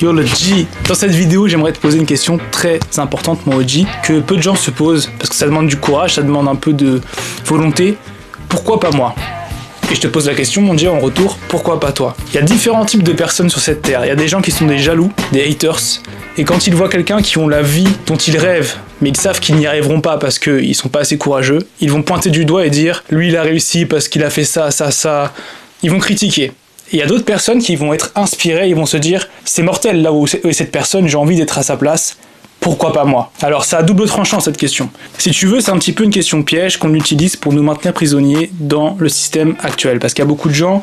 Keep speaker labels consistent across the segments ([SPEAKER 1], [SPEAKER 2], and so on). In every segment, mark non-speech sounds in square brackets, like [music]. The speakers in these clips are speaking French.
[SPEAKER 1] Yo le G Dans cette vidéo, j'aimerais te poser une question très importante, mon OG, que peu de gens se posent, parce que ça demande du courage, ça demande un peu de volonté. Pourquoi pas moi? Et je te pose la question, mon Dieu, en retour, pourquoi pas toi? Il y a différents types de personnes sur cette terre. Il y a des gens qui sont des jaloux, des haters, et quand ils voient quelqu'un qui ont la vie dont ils rêvent, mais ils savent qu'ils n'y arriveront pas parce qu'ils sont pas assez courageux, ils vont pointer du doigt et dire lui il a réussi parce qu'il a fait ça, ça, ça. Ils vont critiquer. Il y a d'autres personnes qui vont être inspirées, ils vont se dire c'est mortel là où est cette personne, j'ai envie d'être à sa place. Pourquoi pas moi? Alors ça a double tranchant cette question. Si tu veux, c'est un petit peu une question piège qu'on utilise pour nous maintenir prisonniers dans le système actuel. Parce qu'il y a beaucoup de gens,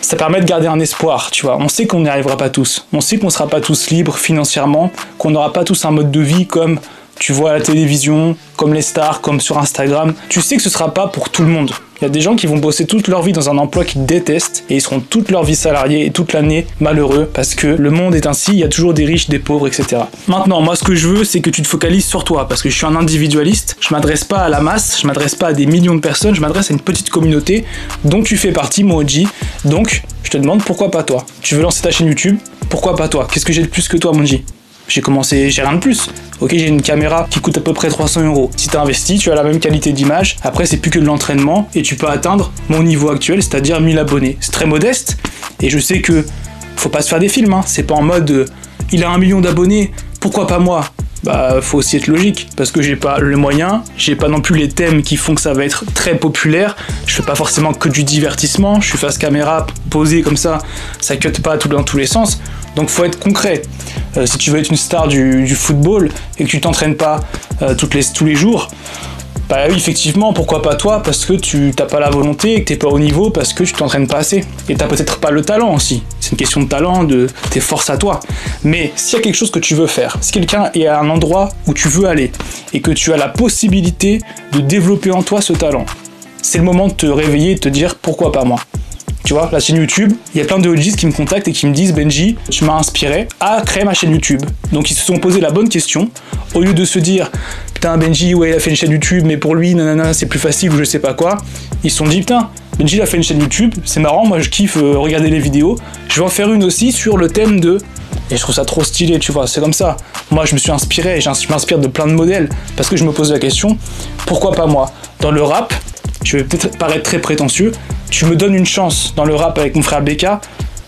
[SPEAKER 1] ça permet de garder un espoir, tu vois. On sait qu'on n'y arrivera pas tous. On sait qu'on ne sera pas tous libres financièrement, qu'on n'aura pas tous un mode de vie comme tu vois à la télévision, comme les stars, comme sur Instagram. Tu sais que ce sera pas pour tout le monde. Il y a des gens qui vont bosser toute leur vie dans un emploi qu'ils détestent et ils seront toute leur vie salariés et toute l'année malheureux parce que le monde est ainsi, il y a toujours des riches, des pauvres, etc. Maintenant, moi ce que je veux, c'est que tu te focalises sur toi parce que je suis un individualiste, je m'adresse pas à la masse, je m'adresse pas à des millions de personnes, je m'adresse à une petite communauté dont tu fais partie, Moji. Donc, je te demande pourquoi pas toi? Tu veux lancer ta chaîne YouTube? Pourquoi pas toi? Qu'est-ce que j'ai de plus que toi, Moji? J'ai commencé, j'ai rien de plus. Ok, j'ai une caméra qui coûte à peu près 300 euros. Si tu investi, tu as la même qualité d'image. Après, c'est plus que de l'entraînement et tu peux atteindre mon niveau actuel, c'est-à-dire 1000 abonnés. C'est très modeste et je sais que faut pas se faire des films. Hein. C'est pas en mode euh, il a un million d'abonnés, pourquoi pas moi? Bah faut aussi être logique parce que j'ai pas le moyen, j'ai pas non plus les thèmes qui font que ça va être très populaire. Je fais pas forcément que du divertissement, je suis face caméra posé comme ça, ça cut pas tout dans tous les sens. Donc faut être concret. Euh, si tu veux être une star du, football et que tu t'entraînes pas euh, toutes les, tous les jours, bah oui, effectivement, pourquoi pas toi? Parce que tu t'as pas la volonté et que t'es pas au niveau parce que tu t'entraînes pas assez. Et t'as peut-être pas le talent aussi. C'est une question de talent, de tes forces à toi. Mais s'il y a quelque chose que tu veux faire, si quelqu'un est à un endroit où tu veux aller et que tu as la possibilité de développer en toi ce talent, c'est le moment de te réveiller et de te dire pourquoi pas moi. Tu vois, la chaîne YouTube, il y a plein de OGs qui me contactent et qui me disent Benji, tu m'as inspiré à créer ma chaîne YouTube. Donc ils se sont posé la bonne question. Au lieu de se dire putain Benji, ouais, il a fait une chaîne YouTube, mais pour lui, nanana, c'est plus facile ou je sais pas quoi, ils se sont dit putain, Benji il a fait une chaîne YouTube, c'est marrant, moi je kiffe euh, regarder les vidéos, je vais en faire une aussi sur le thème de. Et je trouve ça trop stylé, tu vois, c'est comme ça. Moi je me suis inspiré, je m'inspire de plein de modèles, parce que je me pose la question, pourquoi pas moi? Dans le rap, je vais peut-être paraître très prétentieux, tu me donnes une chance dans le rap avec mon frère BK,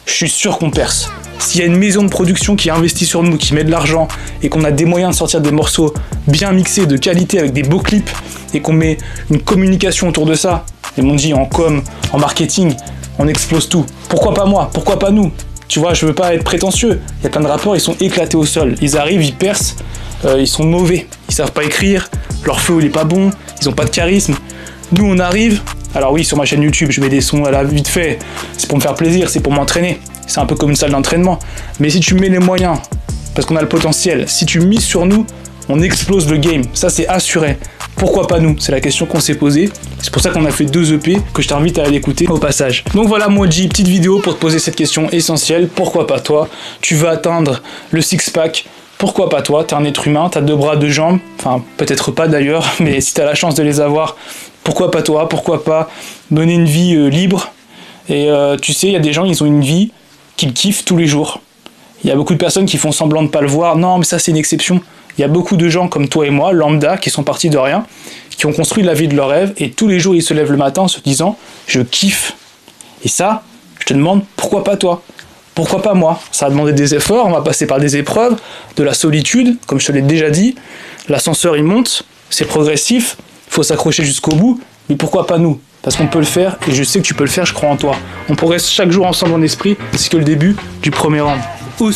[SPEAKER 1] je suis sûr qu'on perce. S'il y a une maison de production qui investit sur nous, qui met de l'argent et qu'on a des moyens de sortir des morceaux bien mixés, de qualité, avec des beaux clips et qu'on met une communication autour de ça, et m'ont dit en com, en marketing, on explose tout. Pourquoi pas moi? Pourquoi pas nous? Tu vois, je veux pas être prétentieux. Il y a plein de rappeurs, ils sont éclatés au sol. Ils arrivent, ils percent, euh, ils sont mauvais. Ils savent pas écrire, leur flow il est pas bon, ils ont pas de charisme. Nous on arrive, alors oui, sur ma chaîne YouTube, je mets des sons à la vite fait. C'est pour me faire plaisir, c'est pour m'entraîner. C'est un peu comme une salle d'entraînement. Mais si tu mets les moyens, parce qu'on a le potentiel, si tu mises sur nous, on explose le game. Ça, c'est assuré. Pourquoi pas nous? C'est la question qu'on s'est posée. C'est pour ça qu'on a fait deux EP que je t'invite à aller écouter au passage. Donc voilà, Moji, petite vidéo pour te poser cette question essentielle. Pourquoi pas toi? Tu veux atteindre le six-pack pourquoi pas toi? T'es un être humain, t'as deux bras, deux jambes, enfin peut-être pas d'ailleurs, [laughs] mais si t'as la chance de les avoir, pourquoi pas toi? Pourquoi pas mener une vie euh, libre? Et euh, tu sais, il y a des gens, ils ont une vie qu'ils kiffent tous les jours. Il y a beaucoup de personnes qui font semblant de pas le voir. Non, mais ça, c'est une exception. Il y a beaucoup de gens comme toi et moi, lambda, qui sont partis de rien, qui ont construit la vie de leur rêve, et tous les jours, ils se lèvent le matin en se disant Je kiffe. Et ça, je te demande pourquoi pas toi? Pourquoi pas moi? Ça a demandé des efforts, on va passer par des épreuves, de la solitude, comme je te l'ai déjà dit. L'ascenseur il monte, c'est progressif, faut s'accrocher jusqu'au bout, mais pourquoi pas nous? Parce qu'on peut le faire, et je sais que tu peux le faire, je crois en toi. On progresse chaque jour ensemble en esprit, c'est que le début du premier round. Ous